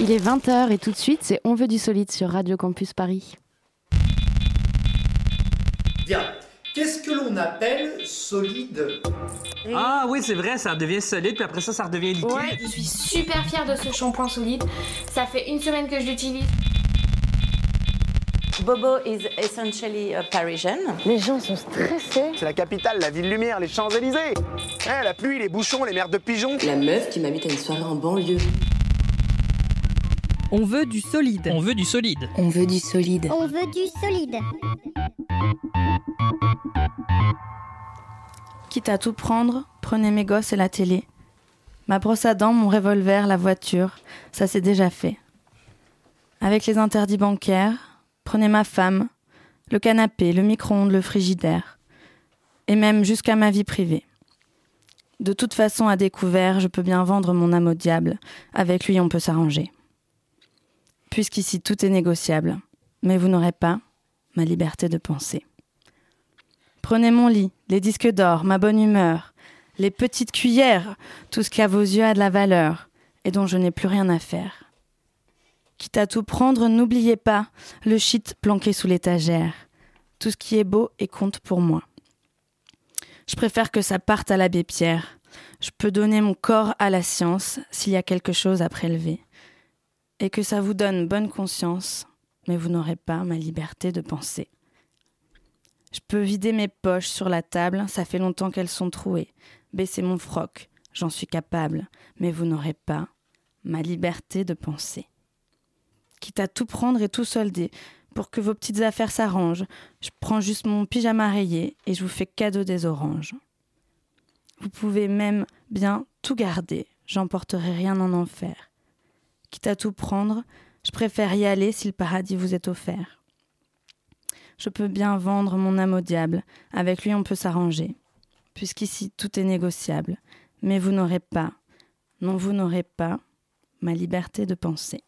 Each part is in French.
Il est 20h et tout de suite, c'est On veut du solide sur Radio Campus Paris. Bien. Qu'est-ce que l'on appelle solide? Ah oui, c'est vrai, ça devient solide, puis après ça, ça redevient liquide. Ouais, je suis super fière de ce shampoing solide. Ça fait une semaine que je l'utilise. Bobo is essentially a Parisian. Les gens sont stressés. C'est la capitale, la ville lumière, les Champs-Élysées. Eh, la pluie, les bouchons, les merdes de pigeons. La meuf qui m'invite à une soirée en banlieue. On veut du solide. On veut du solide. On veut du solide. On veut du solide. Quitte à tout prendre, prenez mes gosses et la télé. Ma brosse à dents, mon revolver, la voiture, ça c'est déjà fait. Avec les interdits bancaires, prenez ma femme, le canapé, le micro-ondes, le frigidaire, et même jusqu'à ma vie privée. De toute façon, à découvert, je peux bien vendre mon âme au diable. Avec lui, on peut s'arranger. Puisqu'ici, tout est négociable. Mais vous n'aurez pas ma liberté de penser. Prenez mon lit, les disques d'or, ma bonne humeur, les petites cuillères, tout ce qui à vos yeux a de la valeur et dont je n'ai plus rien à faire. Quitte à tout prendre, n'oubliez pas le shit planqué sous l'étagère. Tout ce qui est beau et compte pour moi. Je préfère que ça parte à l'abbé Pierre. Je peux donner mon corps à la science s'il y a quelque chose à prélever. Et que ça vous donne bonne conscience, mais vous n'aurez pas ma liberté de penser. Je peux vider mes poches sur la table, ça fait longtemps qu'elles sont trouées. Baisser mon froc, j'en suis capable, mais vous n'aurez pas ma liberté de penser. Quitte à tout prendre et tout solder, pour que vos petites affaires s'arrangent, je prends juste mon pyjama rayé et je vous fais cadeau des oranges. Vous pouvez même bien tout garder, j'emporterai rien en enfer. Quitte à tout prendre, je préfère y aller si le paradis vous est offert. Je peux bien vendre mon âme au diable, avec lui on peut s'arranger, puisqu'ici tout est négociable, mais vous n'aurez pas, non vous n'aurez pas, ma liberté de penser.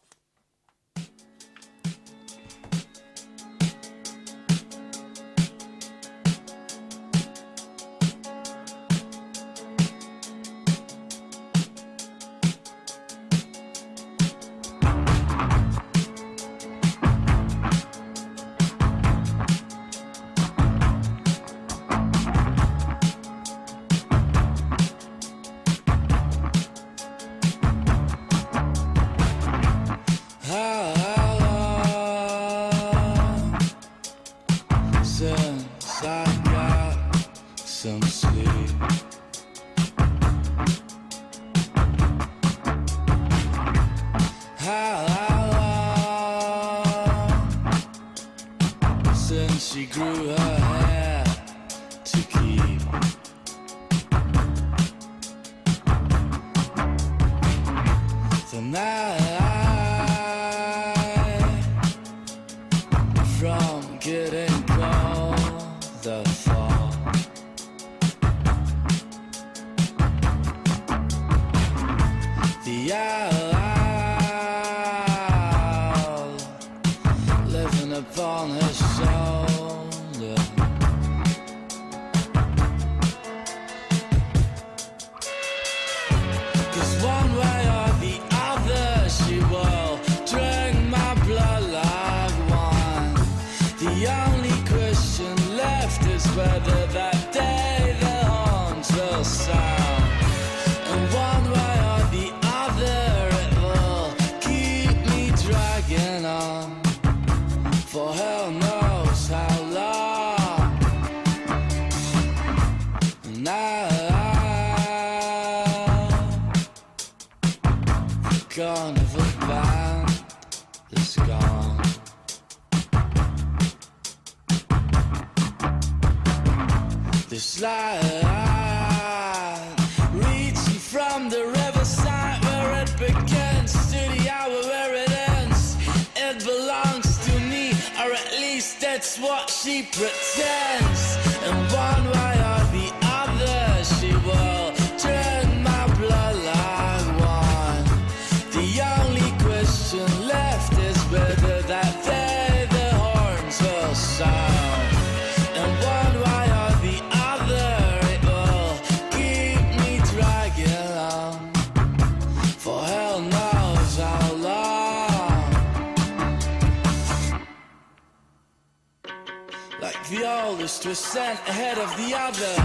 Sent ahead of the other.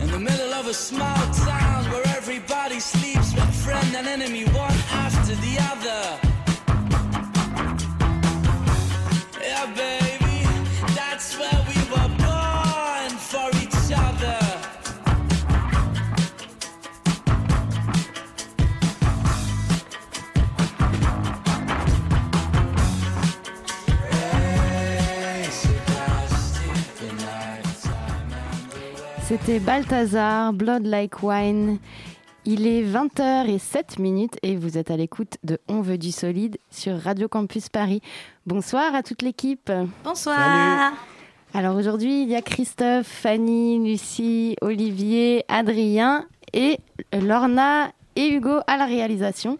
In the middle of a small town where everybody sleeps with friend and enemy one after the other. Yeah, baby, C'était Balthazar, Blood Like Wine. Il est 20h07 minutes et vous êtes à l'écoute de On veut du solide sur Radio Campus Paris. Bonsoir à toute l'équipe. Bonsoir. Alors aujourd'hui, il y a Christophe, Fanny, Lucie, Olivier, Adrien et Lorna et Hugo à la réalisation.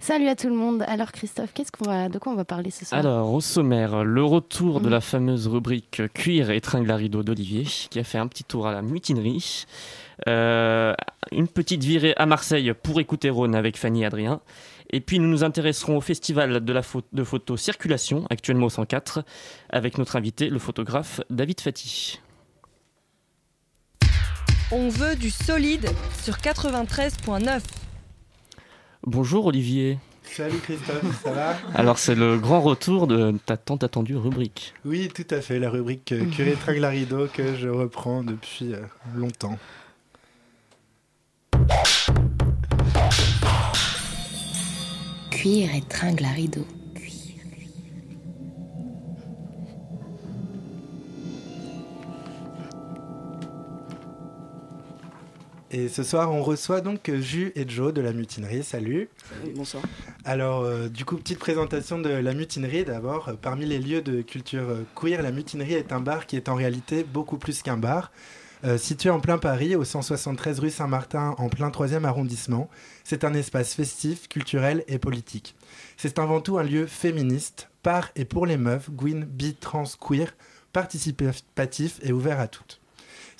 Salut à tout le monde. Alors Christophe, qu'est-ce qu'on va, de quoi on va parler ce soir? Alors, au sommaire, le retour de la fameuse rubrique cuir et tringle à rideau d'Olivier, qui a fait un petit tour à la mutinerie. Euh, une petite virée à Marseille pour écouter Rhône avec Fanny et Adrien. Et puis, nous nous intéresserons au festival de la de photo Circulation, actuellement au 104, avec notre invité, le photographe David Fati. On veut du solide sur 93.9. Bonjour Olivier. Salut Christophe, ça va? Alors c'est le grand retour de ta tant attendue rubrique. Oui, tout à fait, la rubrique euh, Curé Tringle à rideau que je reprends depuis euh, longtemps. Cuir et tringle à rideau. Et ce soir, on reçoit donc Jus et Joe de la mutinerie. Salut. bonsoir. Alors, euh, du coup, petite présentation de la mutinerie d'abord. Euh, Parmi les lieux de culture euh, queer, la mutinerie est un bar qui est en réalité beaucoup plus qu'un bar. Euh, situé en plein Paris, au 173 rue Saint-Martin, en plein 3e arrondissement, c'est un espace festif, culturel et politique. C'est avant tout un lieu féministe, par et pour les meufs, gwyn, bi, trans, queer, participatif et ouvert à toutes.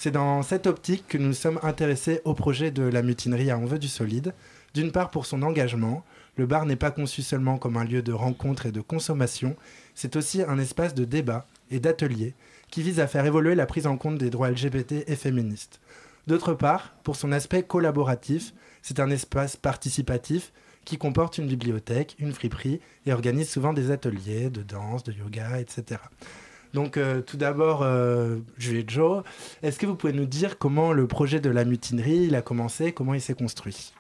C'est dans cette optique que nous sommes intéressés au projet de la mutinerie à On veut du solide. D'une part pour son engagement, le bar n'est pas conçu seulement comme un lieu de rencontre et de consommation, c'est aussi un espace de débat et d'atelier qui vise à faire évoluer la prise en compte des droits LGBT et féministes. D'autre part, pour son aspect collaboratif, c'est un espace participatif qui comporte une bibliothèque, une friperie et organise souvent des ateliers de danse, de yoga, etc. Donc euh, tout d'abord, euh, Julie et Joe, est-ce que vous pouvez nous dire comment le projet de la mutinerie il a commencé, comment il s'est construit?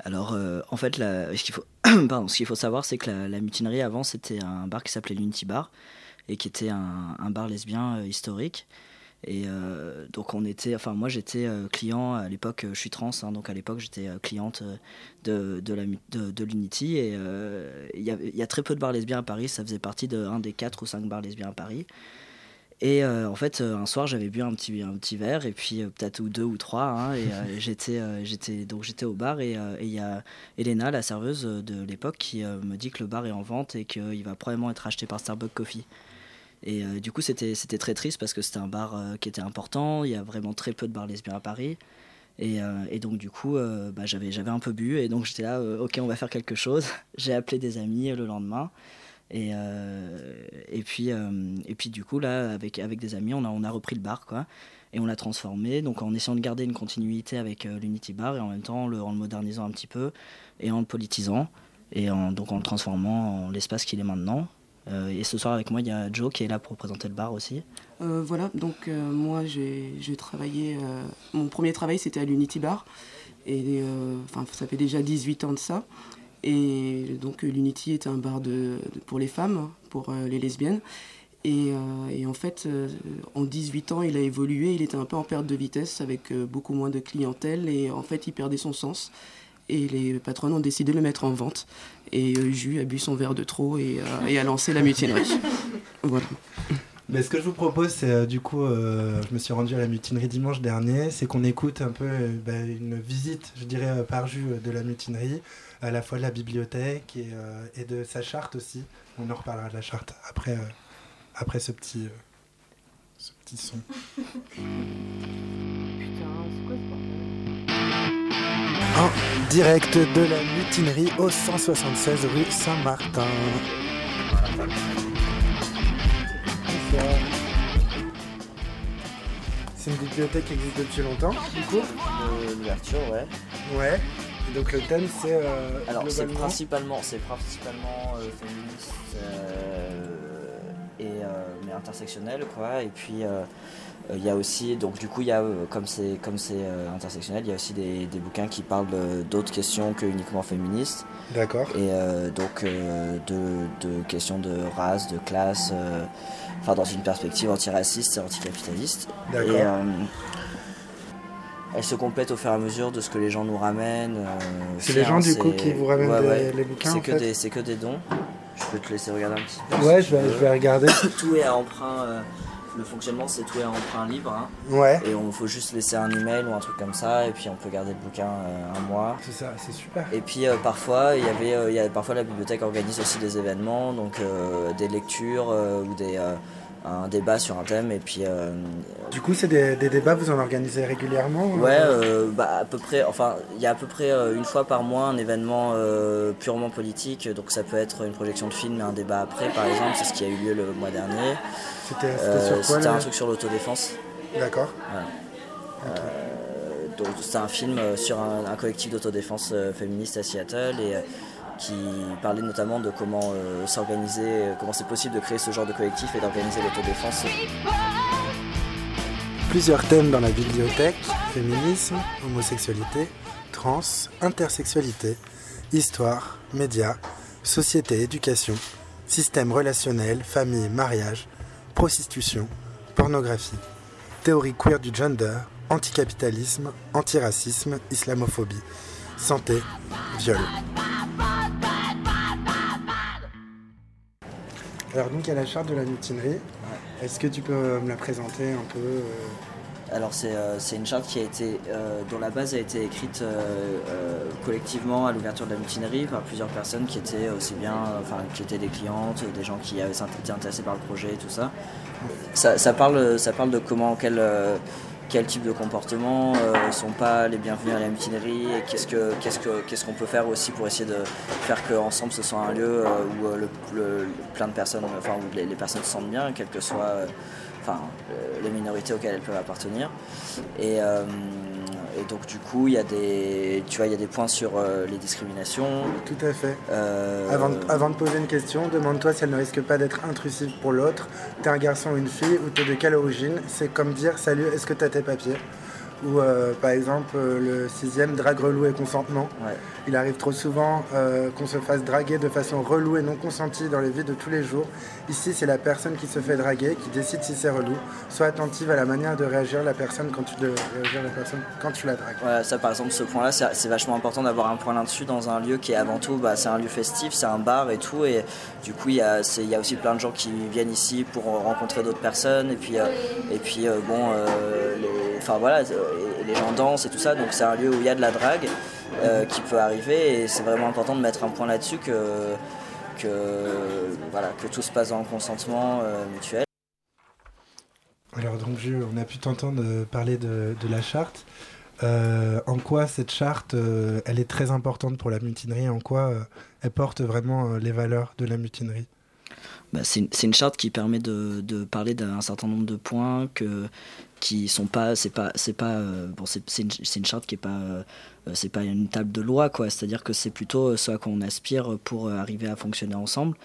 Alors, euh, en fait, ce qu'il faut, savoir, c'est que la, la mutinerie avant, c'était un bar qui s'appelait l'Unity Bar et qui était un, un bar lesbien euh, historique. Et euh, donc, on était, enfin, moi, j'étais euh, client à l'époque. euh, Je suis trans, hein, donc à l'époque, j'étais euh, cliente de, de la de, de l'Unity. Et il y, a très peu de bars lesbiens à Paris. Ça faisait partie de un des quatre ou cinq bars lesbiens à Paris. Et en fait, un soir, j'avais bu un petit, un petit verre, et puis peut-être ou deux ou trois, hein, et j'étais, j'étais, donc j'étais au bar, et il y a Elena, la serveuse de l'époque, qui me dit que le bar est en vente et qu'il va probablement être acheté par Starbucks Coffee. Et euh, du coup, c'était, très triste parce que c'était un bar euh, qui était important, il y a vraiment très peu de bars lesbiens à Paris. Et, euh, donc, du coup, bah, j'avais, un peu bu, et donc j'étais là, ok, on va faire quelque chose. J'ai appelé des amis le lendemain. Et, puis, du coup, là, avec, des amis, on a, repris le bar, quoi. Et on l'a transformé, donc en essayant de garder une continuité avec l'Unity Bar, et en même temps en le modernisant un petit peu, et en le politisant, et donc en le transformant en l'espace qu'il est maintenant. Euh, et ce soir, avec moi, il y a Joe qui est là pour présenter le bar aussi. Euh, voilà, donc euh, moi j'ai travaillé. mon premier travail c'était à l'Unity Bar. Et enfin, ça fait déjà 18 ans de ça. Et donc l'Unity est un bar pour les femmes, pour euh, les lesbiennes. Et, en fait, en 18 ans, il a évolué. Il était un peu en perte de vitesse avec beaucoup moins de clientèle. Et en fait, il perdait son sens. Et les patronnes ont décidé de le mettre en vente. Et euh, Jus a bu son verre de trop et, euh, et a lancé la mutinerie. voilà. Mais ce que je vous propose, c'est euh, du coup, euh, je me suis rendu à la mutinerie dimanche dernier, c'est qu'on écoute un peu euh, bah, une visite, je dirais, euh, par jus euh, de la mutinerie, à la fois de la bibliothèque et, euh, et de sa charte aussi. On en reparlera de la charte après, euh, après ce, petit, euh, ce petit son. En direct de la mutinerie au 176 rue Saint-Martin. C'est une bibliothèque qui existe depuis longtemps, du coup L'ouverture, ouais. Ouais. Et donc le thème c'est. euh, Alors c'est principalement, c'est principalement euh, féministe euh, et mais intersectionnel quoi. Et puis il y a aussi donc du coup il y a euh, comme c'est comme c'est euh, intersectionnel, il y a aussi des, des bouquins qui parlent d'autres questions que uniquement féministes. D'accord. Et euh, donc de, de questions de race, de classe, enfin dans une perspective antiraciste et anticapitaliste. D'accord. Et, euh, elle se complète au fur et à mesure de ce que les gens nous ramènent. C'est les gens, du coup, qui vous ramènent des- les bouquins, C'est que, fait des- c'est que des dons. Je peux te laisser regarder un petit peu. Ouais, si je vais- je vais regarder. Tout est à emprunt. Le fonctionnement, c'est tout est à emprunt libre. hein. Ouais. Et on faut juste laisser un email ou un truc comme ça, et puis on peut garder le bouquin euh, un mois. C'est ça, c'est super. Et puis euh, parfois, il y avait, euh, il y a, parfois la bibliothèque organise aussi des événements, donc euh, des lectures euh, ou des, euh, un débat sur un thème. Et puis, euh, Du coup, c'est des, des débats, vous en organisez régulièrement ouais, euh, bah, à peu près, enfin, il y a à peu près euh, une fois par mois un événement euh, purement politique. Donc ça peut être une projection de film et un débat après, par exemple. C'est ce qui a eu lieu le mois dernier. C'était c'était Euh, sur quoi C'était là un truc sur l'autodéfense. D'accord. Voilà. Euh, donc c'était un film euh, sur un, un collectif d'autodéfense euh, féministe à Seattle et euh, qui parlait notamment de comment euh, s'organiser, euh, comment c'est possible de créer ce genre de collectif et d'organiser l'autodéfense. Plusieurs thèmes dans la bibliothèque féminisme, homosexualité, trans, intersexualité, histoire, médias, société, éducation, système relationnel, famille, mariage, prostitution, pornographie, théorie queer du gender, anticapitalisme, antiracisme, islamophobie, santé, viol. Alors donc il y a la charte de la mutinerie. Est-ce que tu peux me la présenter un peu euh, Alors c'est euh, c'est une charte qui a été, euh, dont la base a été écrite euh, euh, collectivement à l'ouverture de la mutinerie par plusieurs personnes qui étaient aussi bien, euh, enfin qui étaient des clientes, des gens qui avaient été intéressés par le projet et tout ça. Ça, ça parle, ça parle de comment, quel, euh, quel type de comportements euh, sont pas les bienvenus à la mutinerie et qu'est-ce que qu'est-ce que qu'on peut faire aussi pour essayer de faire qu'ensemble ce soit un lieu euh, où euh, le, le- plein de personnes, enfin où les, les personnes se sentent bien, quelles que soient enfin, les minorités auxquelles elles peuvent appartenir. Et, et donc du coup, il y a des, tu vois, il y a des points sur euh, les discriminations. Tout à fait. Euh, Avant, de, avant de poser une question, demande-toi si elle ne risque pas d'être intrusive pour l'autre. T'es un garçon ou une fille, ou t'es de quelle origine C'est comme dire salut, est-ce que t'as tes papiers? Ou euh, par exemple, euh, le sixième, drague, relou et consentement. Il arrive trop souvent euh, qu'on se fasse draguer de façon relou et non consentie dans les vies de tous les jours. Ici, c'est la personne qui se fait draguer qui décide si c'est relou. Sois attentive à la manière de réagir la personne quand tu, de réagir la personne quand tu la dragues. Ça par exemple, ce point-là, c'est vachement important d'avoir un point là-dessus dans un lieu qui est avant tout, bah, c'est un lieu festif, c'est un bar et tout. Et du coup, il y a, y a aussi plein de gens qui viennent ici pour rencontrer d'autres personnes. Et puis, et puis bon, les, enfin voilà, euh, et les gens dansent et tout ça. Donc c'est un lieu où il y a de la drague euh, qui peut arriver. Et c'est vraiment important de mettre un point là-dessus que, que, voilà, que tout se passe dans le consentement euh, mutuel. Alors donc Jules, on a pu t'entendre parler de, de la charte. Euh, en quoi cette charte, euh, elle est très importante pour la mutinerie? En quoi euh, elle porte vraiment euh, les valeurs de la mutinerie? Bah, c'est une, c'est une charte qui permet de, de parler d'un certain nombre de points que qui sont pas c'est pas c'est pas euh, bon c'est une, une charte qui est pas euh, c'est pas une table de loi quoi. C'est à dire que c'est plutôt ce à quoi on aspire pour euh, arriver à fonctionner ensemble.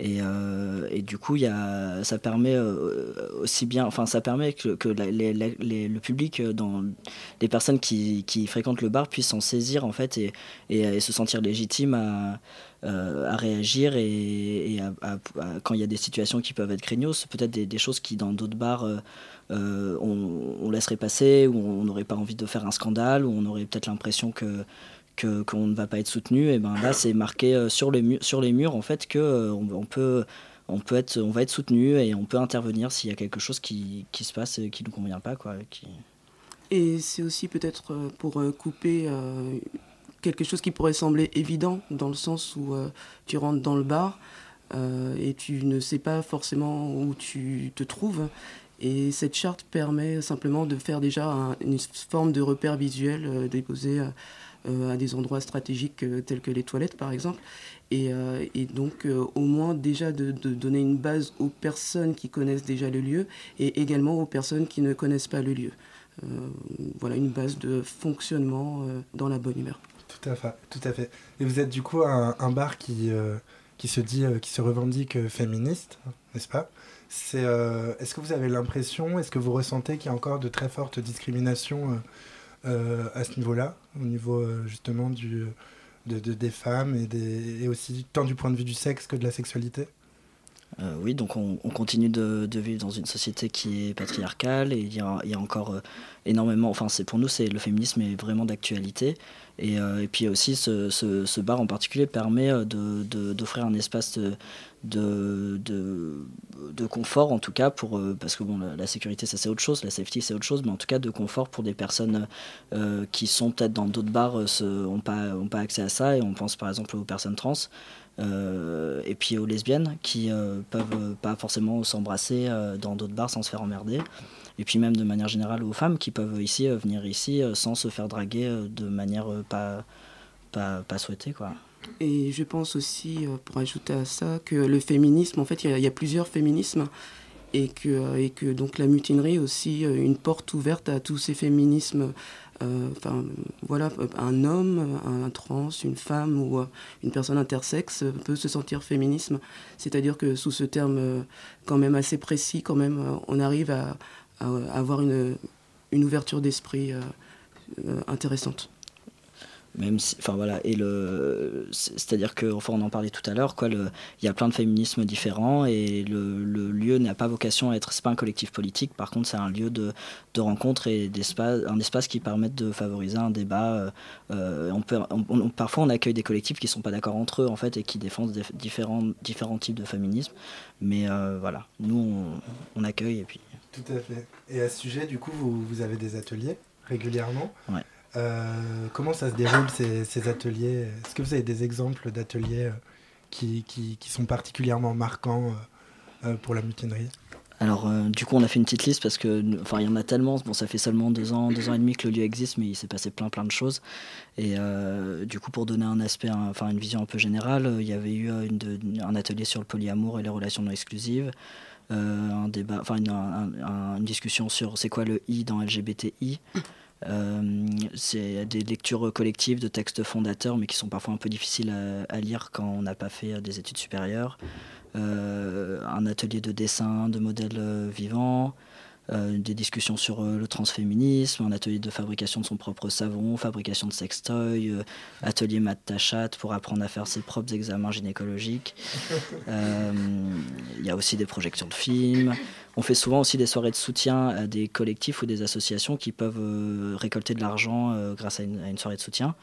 Et, euh, et du coup il y a ça permet euh, aussi bien enfin ça permet que, que le public euh, dans les personnes qui, qui fréquentent le bar puissent s'en saisir en fait et, et, se sentir légitimes à euh, à réagir et, et à- quand il y a des situations qui peuvent être craignos, peut-être des, choses qui dans d'autres bars euh, euh, on, laisserait passer, ou on n'aurait pas envie de faire un scandale, ou on aurait peut-être l'impression que qu'on ne va pas être soutenu. Et ben là, c'est marqué euh, sur les murs, sur les murs en fait que euh, on, peut on peut être on va être soutenu et on peut intervenir s'il y a quelque chose qui, qui se passe et qui nous convient pas quoi. Qui... Et c'est aussi peut-être pour couper quelque chose qui pourrait sembler évident, dans le sens où tu rentres dans le bar et tu ne sais pas forcément où tu te trouves. Et cette charte permet simplement de faire déjà un- une forme de repère visuel, euh, déposer euh, à des endroits stratégiques tels que les toilettes par exemple. Et, donc au moins déjà de, donner une base aux personnes qui connaissent déjà le lieu et également aux personnes qui ne connaissent pas le lieu. voilà une base de fonctionnement dans la bonne humeur. Tout à fait, tout à fait. Et vous êtes du coup un, un bar qui, qui se dit, qui se revendique féministe, n'est-ce pas? C'est, euh, est-ce que vous avez l'impression, est-ce que vous ressentez qu'il y a encore de très fortes discriminations euh, euh, à ce niveau-là, au niveau justement des femmes et, des, et aussi tant du point de vue du sexe que de la sexualité? Euh, oui, donc on, on continue de, de, vivre dans une société qui est patriarcale et il y a, encore euh, énormément. Enfin, c'est pour nous, c'est le féminisme est vraiment d'actualité. Et, euh, puis aussi, ce, bar en particulier permet d'offrir un espace de, de, de, confort, en tout cas, pour, parce que bon, la, sécurité, c'est autre chose, la safety c'est autre chose, mais en tout cas de confort pour des personnes qui sont peut-être dans d'autres bars, n'ont pas, ont pas accès à ça. Et on pense par exemple aux personnes trans. Euh, et puis aux lesbiennes qui euh, peuvent pas forcément s'embrasser euh, dans d'autres bars sans se faire emmerder. Et puis même de manière générale aux femmes qui peuvent ici venir ici sans se faire draguer de manière pas, pas, pas souhaitée. Quoi. Et je pense aussi, pour ajouter à ça, que le féminisme, en fait, il y, a plusieurs féminismes et que, et que donc la mutinerie est aussi une porte ouverte à tous ces féminismes euh, enfin voilà, un homme, un trans, une femme ou euh, une personne intersexe peut se sentir féminisme. C'est-à-dire que sous ce terme euh, quand même assez précis, quand même, on arrive à, avoir une ouverture d'esprit intéressante même si, enfin voilà, et le, c'est-à-dire que, enfin, on en parlait tout à l'heure, quoi, il y a plein de féminismes différents et le, le lieu n'a pas vocation à être, c'est pas un collectif politique, par contre, c'est un lieu de, de rencontre et d'espace, un espace qui permet de favoriser un débat. Euh, on peut, on, parfois, on accueille des collectifs qui sont pas d'accord entre eux, en fait, et qui défendent des, différents, différents types de féminisme, mais euh, voilà, nous, on, on, accueille et puis. Tout à fait. Et à ce sujet, du coup, vous, vous avez des ateliers régulièrement? Ouais. Euh, comment ça se déroule ces, ateliers? Est-ce que vous avez des exemples d'ateliers euh, qui, sont particulièrement marquants euh, pour la mutinerie? Alors, du coup, on a fait une petite liste parce que, enfin, il y en a tellement. Bon, ça fait seulement deux ans, deux ans et demi que le lieu existe, mais il s'est passé plein, plein de choses. Et du coup, pour donner un aspect, enfin, une vision un peu générale, il y avait eu un atelier sur le polyamour et les relations non exclusives. Un débat, enfin, une, un, un, une discussion sur c'est quoi le I dans LGBTI. Euh, c'est des lectures collectives de textes fondateurs, mais qui sont parfois un peu difficiles à, lire quand on n'a pas fait des études supérieures. Euh, un atelier de dessin de modèles vivants. Euh, des discussions sur euh, le transféminisme, un atelier de fabrication de son propre savon, fabrication de sextoy, euh, atelier mat tachat pour apprendre à faire ses propres examens gynécologiques. Il y a aussi des projections de films. On fait souvent aussi des soirées de soutien à des collectifs ou des associations qui peuvent récolter de l'argent grâce à une, à une, soirée de soutien.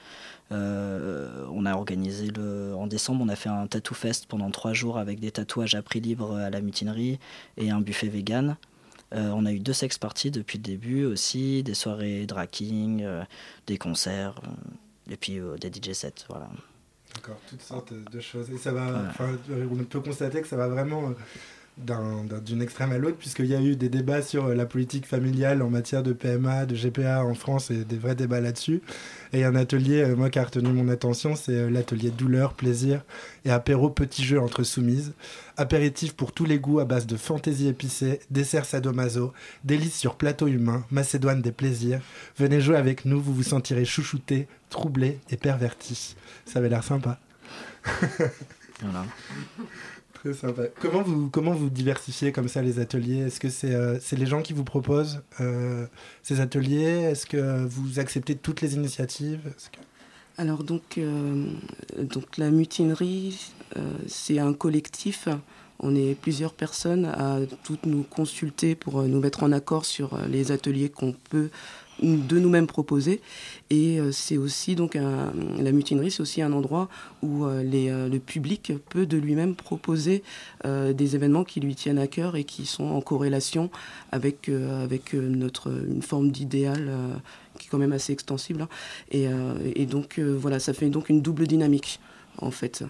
on a organisé le, en décembre, on a fait un tattoo fest pendant trois jours avec des tatouages à prix libre à la mutinerie et un buffet vegan. Euh, on a eu deux sex parties depuis le début aussi, des soirées draking, euh, des concerts, euh, et puis des DJ sets. Voilà. D'accord, toutes sortes de choses. Et ça va, on peut constater que ça va vraiment d'une extrême à l'autre, puisqu'il y a eu des débats sur la politique familiale en matière de PMA, de GPA en France, et des vrais débats là-dessus. Et un atelier, euh, moi, qui a retenu mon attention, c'est euh, l'atelier douleur, plaisir et apéro petit jeu entre soumises. Apéritif pour tous les goûts à base de fantaisie épicée, dessert sadomaso, délices sur plateau humain, Macédoine des plaisirs. Venez jouer avec nous, vous vous sentirez chouchouté, troublé et perverti. Ça avait l'air sympa. voilà. Comment vous, comment vous diversifiez comme ça les ateliers? Est-ce que c'est euh, les gens qui vous proposent euh, ces ateliers? Est-ce que vous acceptez toutes les initiatives? Alors donc, euh, donc la mutinerie, c'est un collectif. On est plusieurs personnes à toutes nous consulter pour nous mettre en accord sur les ateliers qu'on peut de nous-mêmes proposer. Et euh, c'est aussi donc la mutinerie, c'est aussi un endroit où euh, euh, le public peut de lui-même proposer des événements qui lui tiennent à cœur et qui sont en corrélation avec, avec notre une forme d'idéal qui est quand même assez extensible. Hein. Et, donc voilà, ça fait donc une double dynamique en fait.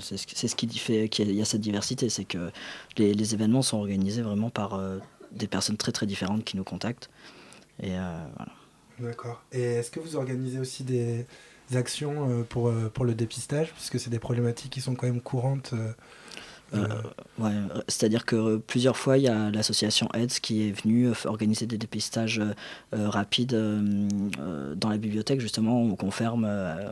C'est ce, qui fait qu'il y a cette diversité, c'est que les, événements sont organisés vraiment par des personnes très très différentes qui nous contactent. Et voilà. D'accord. Et est-ce que vous organisez aussi des, actions euh, pour, euh, pour le dépistage, puisque c'est des problématiques qui sont quand même courantes euh, ouais, c'est-à-dire que plusieurs fois, il y a l'association AIDS qui est venue organiser des dépistages rapides dans la bibliothèque, justement, où qu'on ferme,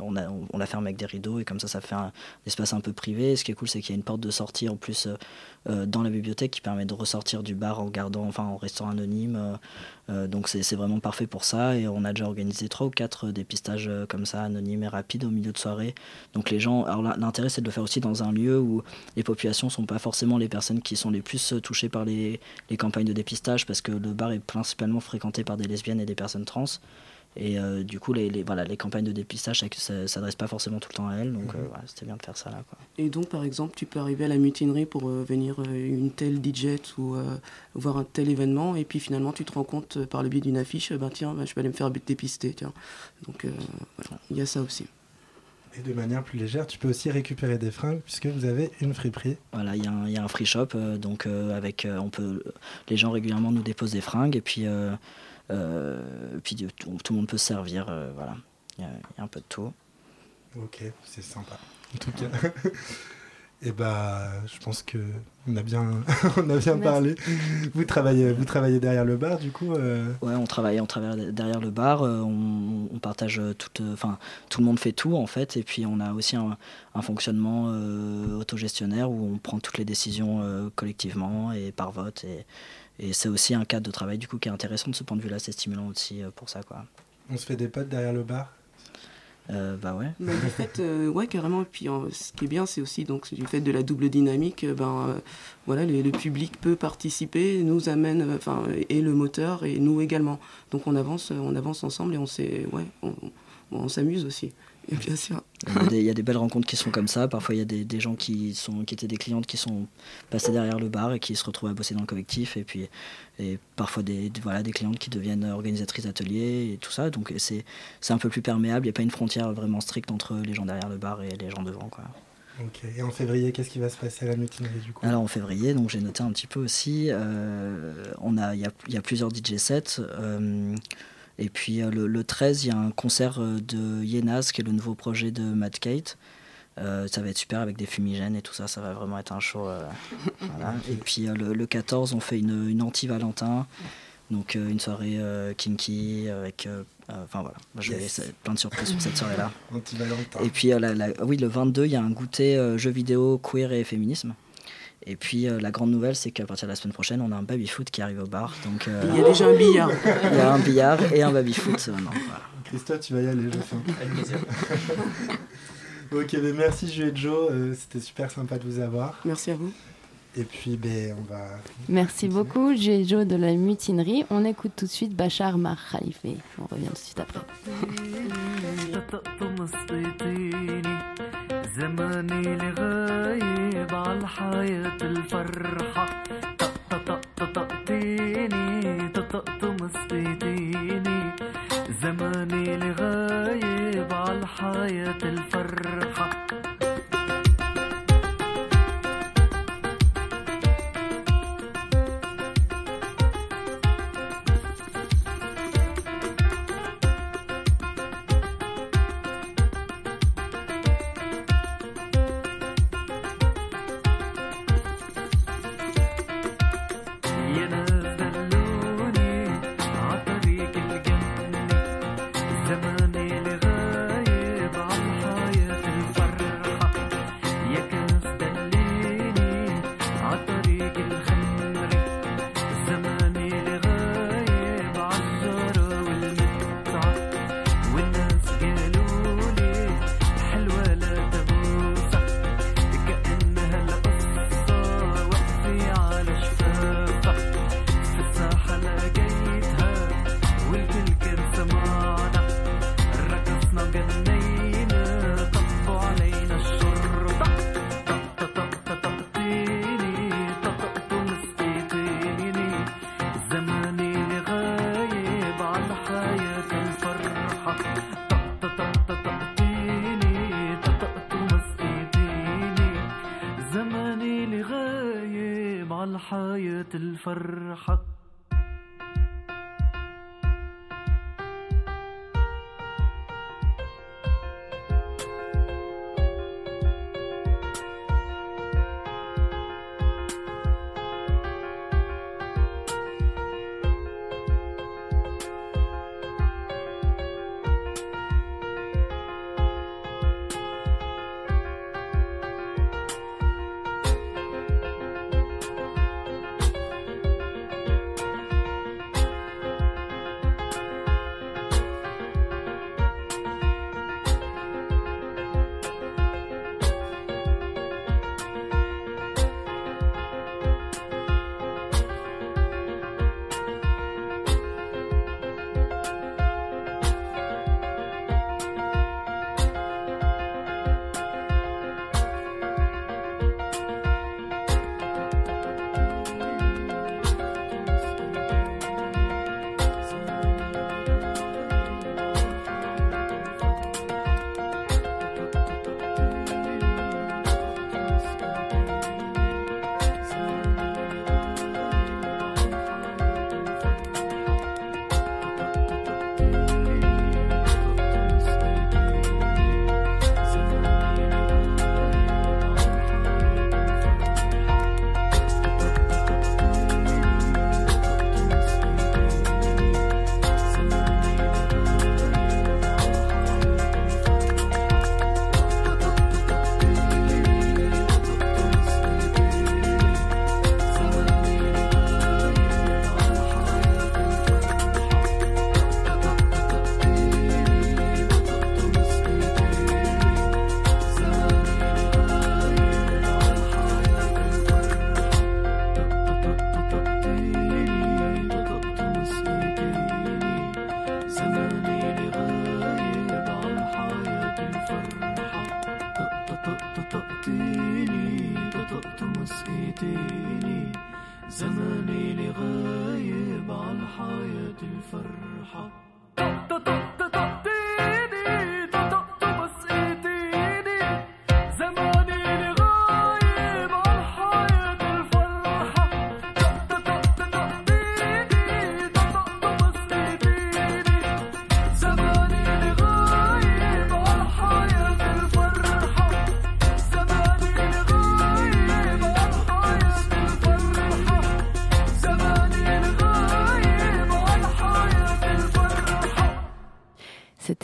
on, on, on la ferme avec des rideaux, et comme ça, ça fait un espace un peu privé. Ce qui est cool, c'est qu'il y a une porte de sortie en plus dans la bibliothèque qui permet de ressortir du bar en gardant, enfin, en restant anonyme. Euh, donc c'est vraiment parfait pour ça, et on a déjà organisé trois ou quatre euh, dépistages euh, comme ça, anonymes et rapides au milieu de soirée. Donc les gens, alors l'intérêt c'est de le faire aussi dans un lieu où les populations sont pas forcément les personnes qui sont les plus touchées par les, les campagnes de dépistage parce que le bar est principalement fréquenté par des lesbiennes et des personnes trans. Et euh, du coup, les, les- voilà, les campagnes de dépistage, ça, ça s'adresse pas forcément tout le temps à elles. Donc euh, voilà, c'était bien de faire ça là. Quoi. Et donc, par exemple, tu peux arriver à la mutinerie pour euh, venir euh, une telle DJ ou euh, voir un tel événement, et puis finalement, tu te rends compte euh, par le biais d'une affiche, euh, ben tiens, ben, je vais aller me faire dépister. Tiens. Donc, euh, voilà, il y a ça aussi. Et de manière plus légère, tu peux aussi récupérer des fringues, puisque vous avez une friperie. Voilà, il y, a un- il y a un free shop, euh, donc euh, avec, euh, on peut, les gens régulièrement nous déposent des fringues et puis, euh, euh, puis euh, tout, tout le monde peut se servir. euh, voilà, il y, a- il y a un peu de tout. Ok, c'est sympa. En tout cas. Et bah, je pense que on a bien, on a bien Merci. parlé. Vous travaillez, vous travaillez derrière le bar, du coup. euh, Ouais, on travaille, on travaille derrière le bar, euh, on, on partage tout, euh, enfin tout le monde fait tout en fait, et puis on a aussi un, un fonctionnement euh, autogestionnaire où on prend toutes les décisions euh, collectivement et par vote, et, et c'est aussi un cadre de travail du coup qui est intéressant de ce point de vue-là, c'est stimulant aussi euh, pour ça quoi. On se fait des potes derrière le bar? Euh, bah ouais. Mais du fait, euh, ouais, carrément. Et puis, euh, ce qui est bien, c'est aussi donc du fait de la double dynamique. euh, Ben, euh, voilà, le, le public peut participer, nous amène, euh, enfin, et le moteur et nous également. Donc, on avance, on avance ensemble et on s'est, ouais, on s'amuse aussi. Bien sûr. Il y, a des, il y a des belles rencontres qui sont comme ça. Parfois, il y a des, des gens qui, sont, qui étaient des clientes qui sont passées derrière le bar et qui se retrouvent à bosser dans le collectif. Et puis, et parfois des, voilà, des clientes qui deviennent organisatrices d'ateliers et tout ça. Donc, c'est c'est un peu plus perméable. Il n'y a pas une frontière vraiment stricte entre les gens derrière le bar et les gens devant. Quoi. Ok. Et en février, qu'est-ce qui va se passer à la mutinerie du coup? Alors en février, donc j'ai noté un petit peu aussi, euh, on a, il y a, il y a plusieurs DJ sets. euh, et puis euh, le, le 13, il y a un concert euh, de Yenas, qui est le nouveau projet de Matt Kate. Euh, ça va être super avec des fumigènes et tout ça, ça va vraiment être un show. euh, voilà. Et puis euh, le, le 14, on fait une, une anti-Valentin, donc une soirée kinky avec. Enfin voilà, je vais Yes. c'est plein de surprises pour cette soirée-là. Anti-Valentin. Et puis, la- la- oui, le 22, il y a un goûter jeux vidéo, queer et féminisme. Et puis, euh, la grande nouvelle, c'est qu'à partir de la semaine prochaine, on a un baby-foot qui arrive au bar. Donc, euh, Il y a déjà un billard. il y a un billard et un baby-foot. euh, non, voilà. Christophe, tu vas y aller, je sens. ok, mais merci Jules et Joe, euh, c'était super sympa de vous avoir. Merci à vous. Et puis, ben, on va. Merci beaucoup, j'ai Joe de la mutinerie. On écoute tout de suite Bachar Mar Khalife. On revient tout de suite après. زماني الغايب على حياة الفرحة. طق طق طقطيني طقطق مصيتيني زماني اللي غايب عالحياة الفرحة. فرحة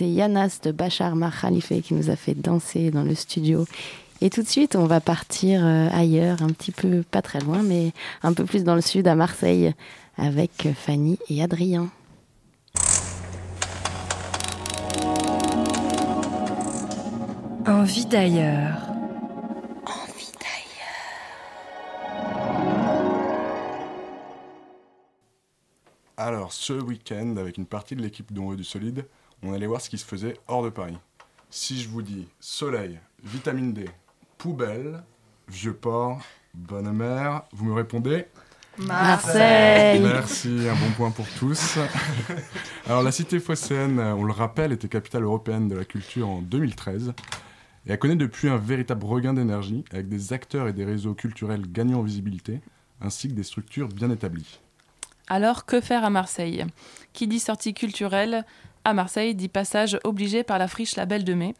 C'était Yanas de Bachar Mar Khalife qui nous a fait danser dans le studio. Et tout de suite, on va partir euh, ailleurs, un petit peu, pas très loin, mais un peu plus dans le sud, à Marseille, avec euh, Fanny et Adrien. Envie d'ailleurs. Alors, ce week-end, avec une partie de l'équipe d'On veut du solide, on allait voir ce qui se faisait hors de Paris. Si je vous dis soleil, vitamine D, poubelle, vieux port, bonne mer, vous me répondez Marseille. Merci, un bon point pour tous. Alors, la cité phocéenne, on le rappelle, était capitale européenne de la culture en 2013 et elle connaît depuis un véritable regain d'énergie avec des acteurs et des réseaux culturels gagnant en visibilité ainsi que des structures bien établies. Alors, que faire à Marseille? Qui dit sortie culturelle à Marseille dit passage obligé par la friche La Belle de Mai,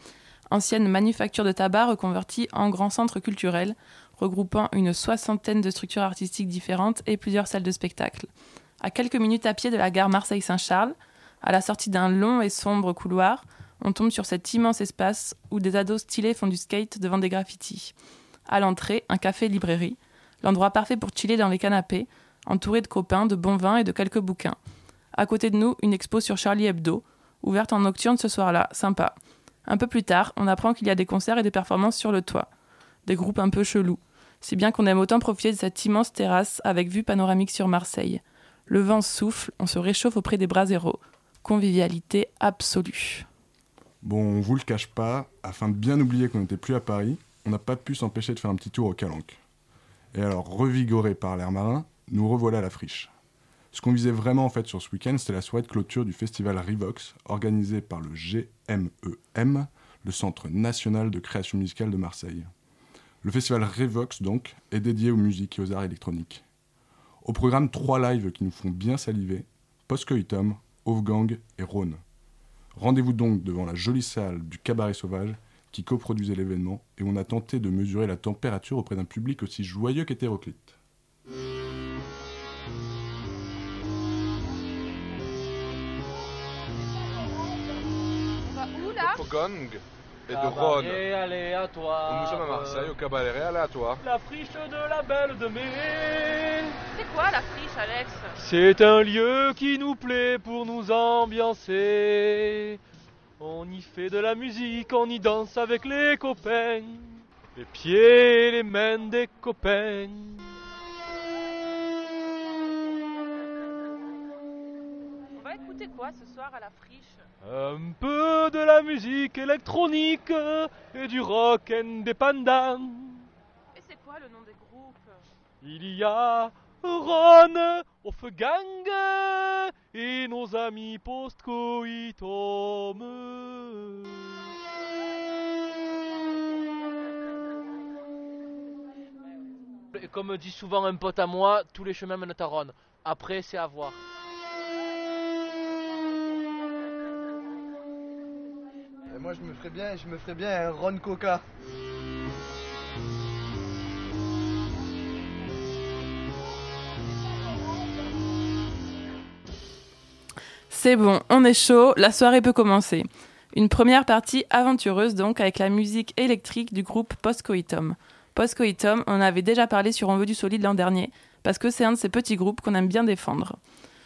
ancienne manufacture de tabac reconvertie en grand centre culturel, regroupant une soixantaine de structures artistiques différentes et plusieurs salles de spectacle. À quelques minutes à pied de la gare Marseille-Saint-Charles, à la sortie d'un long et sombre couloir, on tombe sur cet immense espace où des ados stylés font du skate devant des graffitis. À l'entrée, un café-librairie, l'endroit parfait pour chiller dans les canapés, entouré de copains, de bons vins et de quelques bouquins. À côté de nous, une expo sur Charlie Hebdo, ouverte en nocturne ce soir-là, sympa. Un peu plus tard, on apprend qu'il y a des concerts et des performances sur le toit. Des groupes un peu chelous. Si bien qu'on aime autant profiter de cette immense terrasse avec vue panoramique sur Marseille. Le vent souffle, on se réchauffe auprès des bras zéro. Convivialité absolue. Bon, on vous le cache pas, afin de bien oublier qu'on n'était plus à Paris, on n'a pas pu s'empêcher de faire un petit tour au Calanque. Et alors, revigoré par l'air marin, nous revoilà à la friche. Ce qu'on visait vraiment en fait sur ce week-end, c'était la soirée de clôture du festival Rivox, organisé par le GMEM, le Centre national de création musicale de Marseille. Le festival Revox, donc, est dédié aux musiques et aux arts électroniques. Au programme, trois lives qui nous font bien saliver Postcoitum, Wolfgang et Rhône. Rendez-vous donc devant la jolie salle du Cabaret Sauvage qui coproduisait l'événement et on a tenté de mesurer la température auprès d'un public aussi joyeux qu'hétéroclite. Et de Rhône. aléatoire. Nous sommes à Marseille, au cabaret aléatoire. La friche de la Belle de Mai. C'est quoi la friche, Alex? C'est un lieu qui nous plaît pour nous ambiancer. On y fait de la musique, on y danse avec les copains. Les pieds et les mains des copains. On va écouter quoi ce soir à la friche? Un peu de la musique électronique et du rock indépendant. Et c'est quoi le nom des groupes? Il y a Ron, Gang et nos amis post-coitum. Et comme dit souvent un pote à moi, tous les chemins mènent à Ron. Après, c'est à voir. Moi, je me ferais bien, je me ferais bien un Ron Coca. C'est bon, on est chaud, la soirée peut commencer. Une première partie aventureuse donc avec la musique électrique du groupe Postcoitum. Postcoitum, on avait déjà parlé sur On veut du solide l'an dernier, parce que c'est un de ces petits groupes qu'on aime bien défendre.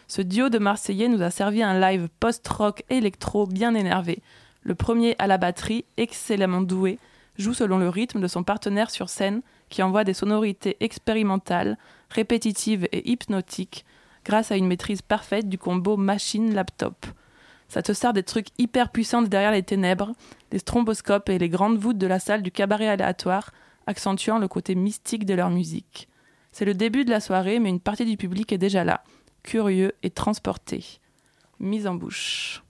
Ce duo de Marseillais nous a servi un live post-rock électro bien énervé. Le premier à la batterie, excellemment doué, joue selon le rythme de son partenaire sur scène qui envoie des sonorités expérimentales, répétitives et hypnotiques grâce à une maîtrise parfaite du combo machine-laptop. Ça te sert des trucs hyper puissants derrière les ténèbres, les stromboscopes et les grandes voûtes de la salle du cabaret aléatoire accentuant le côté mystique de leur musique. C'est le début de la soirée, mais une partie du public est déjà là, curieux et transporté. Mise en bouche.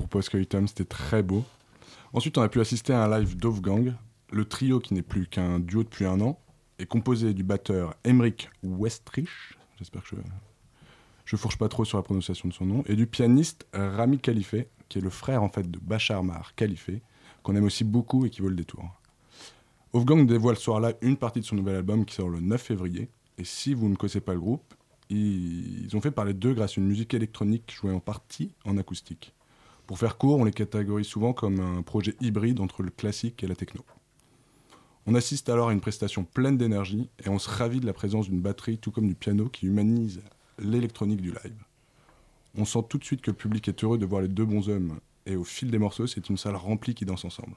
Pour Postcoitum, c'était très beau. Ensuite, on a pu assister à un live d'Ofgang. Le trio, qui n'est plus qu'un duo depuis un an, est composé du batteur Emmerich Westrich, j'espère que je, je fourche pas trop sur la prononciation de son nom, et du pianiste Rami Khalife, qui est le frère en fait de Bachar Mar Khalife, qu'on aime aussi beaucoup et qui vaut le détour. Wolfgang dévoile ce soir-là une partie de son nouvel album qui sort le 9 février. Et si vous ne connaissez pas le groupe, ils ont fait parler d'eux grâce à une musique électronique jouée en partie en acoustique. Pour faire court, on les catégorise souvent comme un projet hybride entre le classique et la techno. On assiste alors à une prestation pleine d'énergie et on se ravit de la présence d'une batterie tout comme du piano qui humanise l'électronique du live. On sent tout de suite que le public est heureux de voir les deux bons hommes et au fil des morceaux, c'est une salle remplie qui danse ensemble.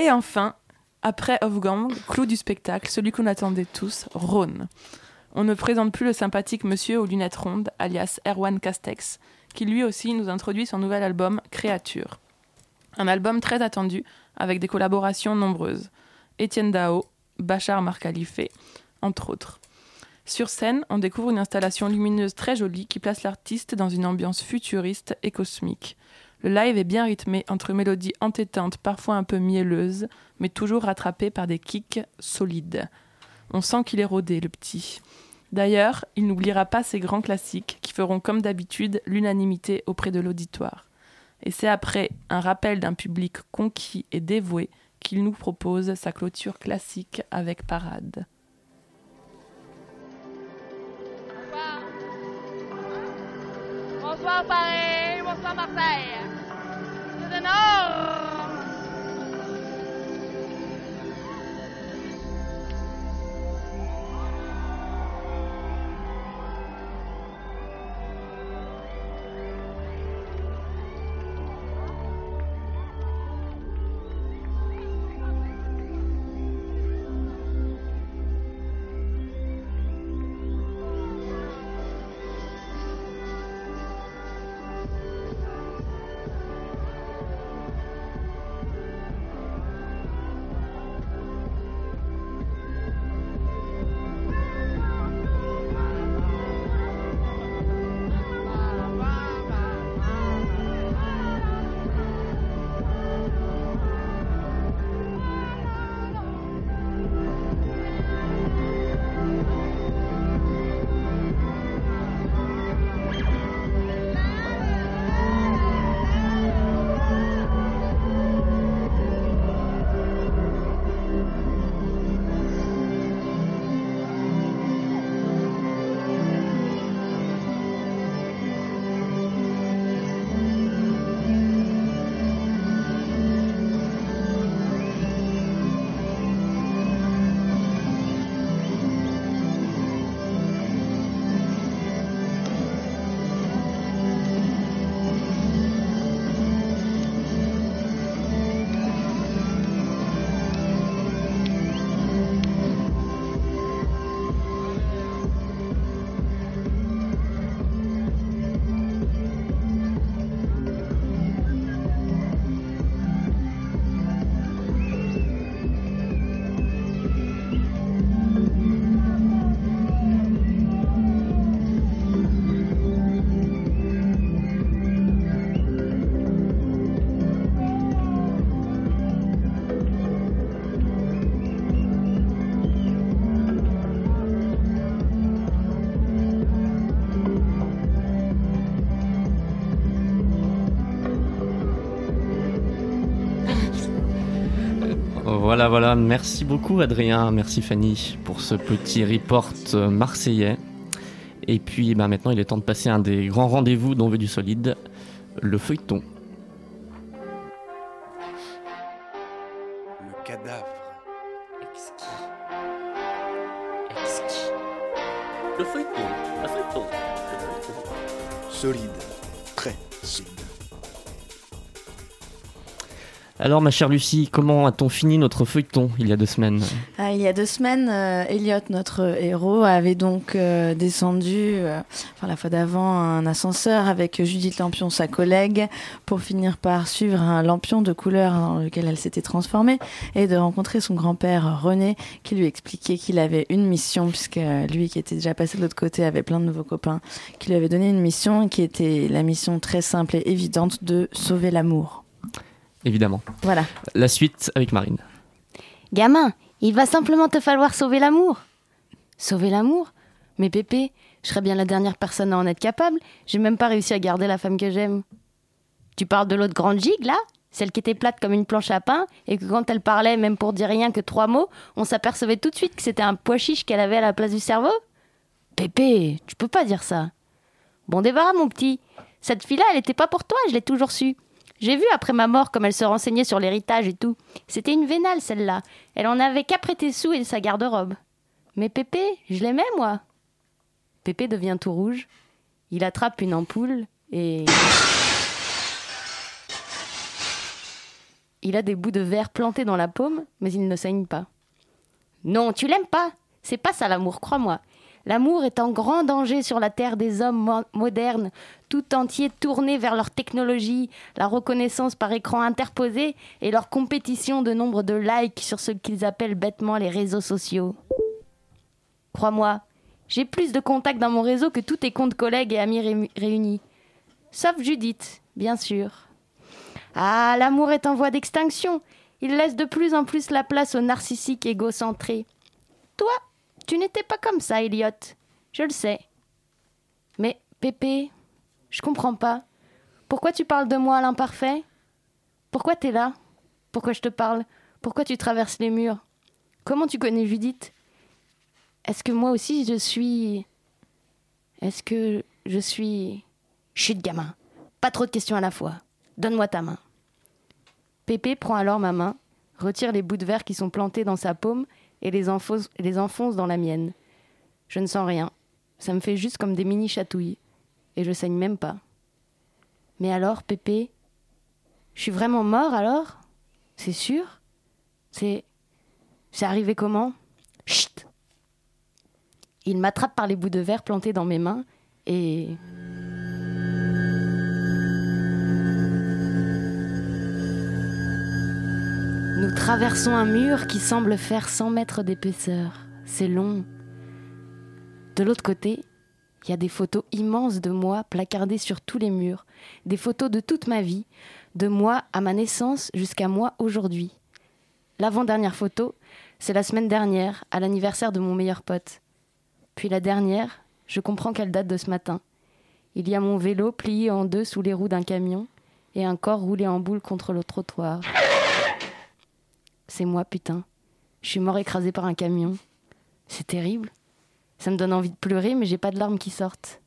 Et enfin, après Wolfgang, clou du spectacle, celui qu'on attendait tous, Rhône. On ne présente plus le sympathique monsieur aux lunettes rondes, alias Erwan Castex, qui lui aussi nous introduit son nouvel album Créature. Un album très attendu, avec des collaborations nombreuses. Étienne Dao, Bachar Markhalife, entre autres. Sur scène, on découvre une installation lumineuse très jolie qui place l'artiste dans une ambiance futuriste et cosmique. Le live est bien rythmé entre mélodies entêtantes, parfois un peu mielleuses, mais toujours rattrapées par des kicks solides. On sent qu'il est rodé, le petit. D'ailleurs, il n'oubliera pas ses grands classiques qui feront comme d'habitude l'unanimité auprès de l'auditoire. Et c'est après un rappel d'un public conquis et dévoué qu'il nous propose sa clôture classique avec Parade. Bonsoir Paris, bonsoir Marseille. C'est Voilà. Merci beaucoup, Adrien. Merci, Fanny, pour ce petit report euh, marseillais. Et puis, ben, maintenant, il est temps de passer un des grands rendez-vous d'On veut du solide, le feuilleton. Alors, ma chère Lucie, comment a-t-on fini notre feuilleton il y a deux semaines? Ah, il y a deux semaines, euh, Elliot, notre héros, avait donc euh, descendu, euh, enfin la fois d'avant, un ascenseur avec Judith Lampion, sa collègue, pour finir par suivre un lampion de couleur dans lequel elle s'était transformée et de rencontrer son grand-père René qui lui expliquait qu'il avait une mission, puisque lui qui était déjà passé de l'autre côté avait plein de nouveaux copains, qui lui avait donné une mission qui était la mission très simple et évidente de sauver l'amour. Évidemment. Voilà. La suite avec Marine. Gamin, il va simplement te falloir sauver l'amour. Sauver l'amour Mais Pépé, je serais bien la dernière personne à en être capable. J'ai même pas réussi à garder la femme que j'aime. Tu parles de l'autre grande gigue, là? Celle qui était plate comme une planche à pain, et que quand elle parlait, même pour dire rien que trois mots, on s'apercevait tout de suite que c'était un pois chiche qu'elle avait à la place du cerveau? Pépé, tu peux pas dire ça. Bon débarras, mon petit. Cette fille-là, elle était pas pour toi, je l'ai toujours su. J'ai vu après ma mort comme elle se renseignait sur l'héritage et tout. C'était une vénale, celle-là. Elle en avait qu'à prêter sous et sa garde-robe. Mais Pépé, je l'aimais, moi. Pépé devient tout rouge. Il attrape une ampoule et. Il a des bouts de verre plantés dans la paume, mais il ne saigne pas. Non, tu l'aimes pas. C'est pas ça l'amour, crois-moi. L'amour est en grand danger sur la terre des hommes mo- modernes, tout entiers tournés vers leur technologie, la reconnaissance par écran interposé et leur compétition de nombre de likes sur ce qu'ils appellent bêtement les réseaux sociaux. Crois-moi, j'ai plus de contacts dans mon réseau que tous tes comptes collègues et amis réunis. Sauf Judith, bien sûr. Ah, l'amour est en voie d'extinction. Il laisse de plus en plus la place au narcissique égocentré. Toi, tu n'étais pas comme ça, Elliot. Je le sais. Mais, Pépé, je comprends pas. Pourquoi tu parles de moi à l'imparfait? Pourquoi t'es là? Pourquoi je te parle? Pourquoi tu traverses les murs? Comment tu connais Judith? Est-ce que moi aussi je suis. Est-ce que je suis. Chut, gamin? Pas trop de questions à la fois. Donne-moi ta main. Pépé prend alors ma main, retire les bouts de verre qui sont plantés dans sa paume et les enfonce, les enfonce dans la mienne. Je ne sens rien. Ça me fait juste comme des mini chatouilles. Et je saigne même pas. Mais alors, Pépé Je suis vraiment mort alors? C'est sûr? C'est. C'est arrivé comment? Chut Il m'attrape par les bouts de verre plantés dans mes mains et. Nous traversons un mur qui semble faire 100 mètres d'épaisseur. C'est long. De l'autre côté, il y a des photos immenses de moi placardées sur tous les murs, des photos de toute ma vie, de moi à ma naissance jusqu'à moi aujourd'hui. L'avant-dernière photo, c'est la semaine dernière, à l'anniversaire de mon meilleur pote. Puis la dernière, je comprends qu'elle date de ce matin. Il y a mon vélo plié en deux sous les roues d'un camion et un corps roulé en boule contre le trottoir. C'est moi, putain. Je suis mort écrasé par un camion. C'est terrible. Ça me donne envie de pleurer, mais j'ai pas de larmes qui sortent.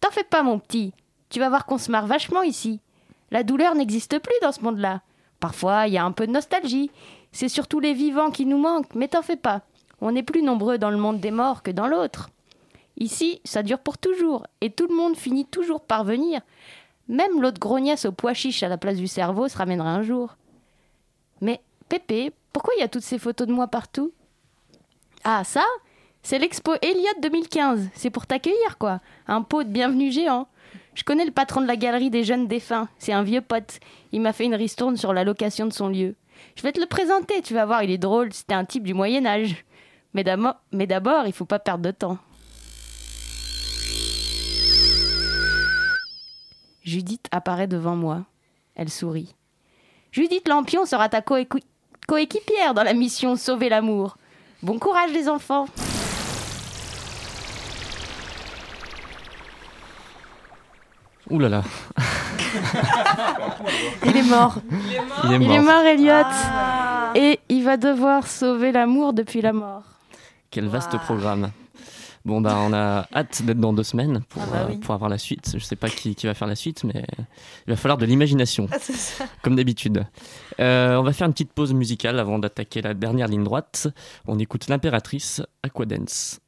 T'en fais pas, mon petit. Tu vas voir qu'on se marre vachement ici. La douleur n'existe plus dans ce monde-là. Parfois, il y a un peu de nostalgie. C'est surtout les vivants qui nous manquent, mais t'en fais pas. On est plus nombreux dans le monde des morts que dans l'autre. Ici, ça dure pour toujours, et tout le monde finit toujours par venir. Même l'autre grognasse au pois chiche à la place du cerveau se ramènera un jour. Mais, Pépé, pourquoi il y a toutes ces photos de moi partout? Ah, ça C'est l'expo Elliot 2015. C'est pour t'accueillir, quoi. Un pot de bienvenue géant. Je connais le patron de la galerie des jeunes défunts. C'est un vieux pote. Il m'a fait une ristourne sur la location de son lieu. Je vais te le présenter, tu vas voir, il est drôle. C'était un type du Moyen-Âge. Mais d'abord, il faut pas perdre de temps. Judith apparaît devant moi. Elle sourit. Judith Lampion sera ta coéqui- coéquipière dans la mission Sauver l'amour. Bon courage les enfants. Ouh là là. Il est mort. Il est Il est mort. mort, Elliot. Et il va devoir sauver l'amour depuis la mort. Quel vaste programme. Bon, bah, on a hâte d'être dans deux semaines pour, Ah bah euh, pour avoir la suite. Je sais pas qui, qui va faire la suite, mais il va falloir de l'imagination, Ah, comme d'habitude. Euh, on va faire une petite pause musicale avant d'attaquer la dernière ligne droite. On écoute l'impératrice Aquadance.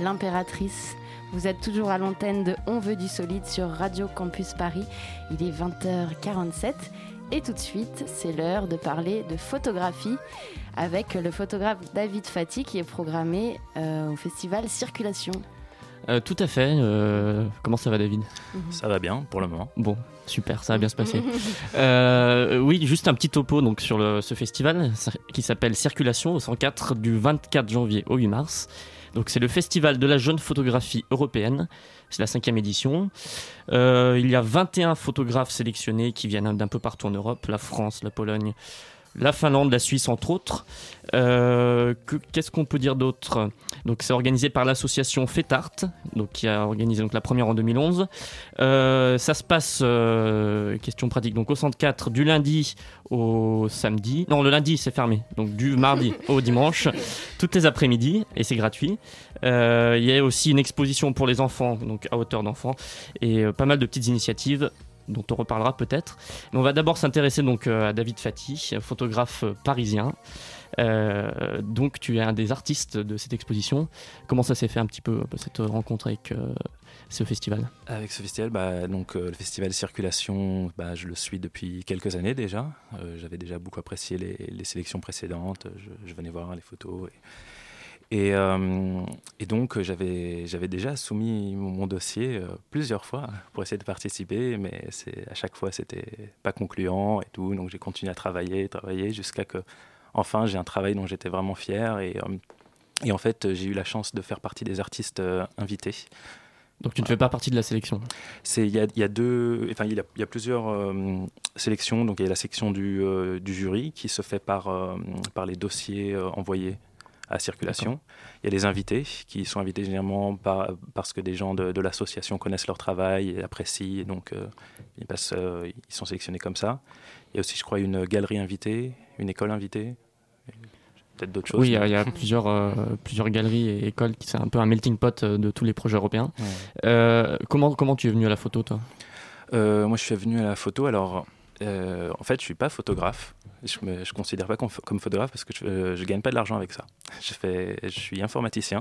L'impératrice. Vous êtes toujours à l'antenne de On veut du solide sur Radio Campus Paris. Il est 20h47 et tout de suite, c'est l'heure de parler de photographie avec le photographe David Fati qui est programmé euh, au festival Circulation. Euh, tout à fait. euh, comment ça va, David? Ça va bien pour le moment. Bon, super, ça va bien se passer. Euh, oui, juste un petit topo donc, sur le- ce festival qui s'appelle Circulation au 104 du 24 janvier au 8 mars. Donc c'est le festival de la jeune photographie européenne. C'est la cinquième édition. Il y a 21 photographes sélectionnés qui viennent d'un peu partout en Europe, la France, la Pologne, la Finlande, la Suisse entre autres. Euh, que- Qu'est-ce qu'on peut dire d'autre? Donc c'est organisé par l'association Fetart, donc qui a organisé donc la première en 2011. Euh, ça se passe euh, question pratique donc au 104 du lundi au samedi. Non, le lundi c'est fermé, donc du mardi au dimanche, toutes les après-midi et c'est gratuit. Il y a aussi une exposition pour les enfants, donc à hauteur d'enfants, et pas mal de petites initiatives dont on reparlera peut-être. On va d'abord s'intéresser donc euh, à David Fati, photographe parisien. Euh, donc tu es un des artistes de cette exposition. Comment ça s'est fait un petit peu cette rencontre avec euh, ce festival? Avec ce festival, bah, donc, le festival Circulation, bah, je le suis depuis quelques années déjà. J'avais déjà beaucoup apprécié les, sélections précédentes. Je, venais voir les photos. Et, euh, et donc, j'avais j'avais déjà soumis mon, dossier euh, plusieurs fois pour essayer de participer, mais à chaque fois, c'était pas concluant et tout. Donc, j'ai continué à travailler, travailler, jusqu'à que, enfin, j'ai un travail dont j'étais vraiment fier. Et, euh, et en fait, j'ai eu la chance de faire partie des artistes invités. Donc tu ne fais pas partie de la sélection? Il y a, il y a deux, enfin il y a, il y a plusieurs euh, sélections. Donc il y a la section du, euh, du jury qui se fait par euh, par les dossiers envoyés à circulation. Il y a les invités qui sont invités généralement par, parce que des gens de, de l'association connaissent leur travail et apprécient. Et donc euh, ils passent, euh, ils sont sélectionnés comme ça. Il y a aussi, je crois, une galerie invitée, une école invitée. Peut-être d'autres choses. Oui, il y a, mais- il y a plusieurs, euh, plusieurs galeries et écoles qui c'est un peu un melting pot euh, de tous les projets européens. Ouais. Comment, comment tu es venu à la photo, toi? Moi, je suis venu à la photo. Alors, en fait, je suis pas photographe. Je je considère pas comme, photographe parce que je, euh, je gagne pas de l'argent avec ça. Je, suis informaticien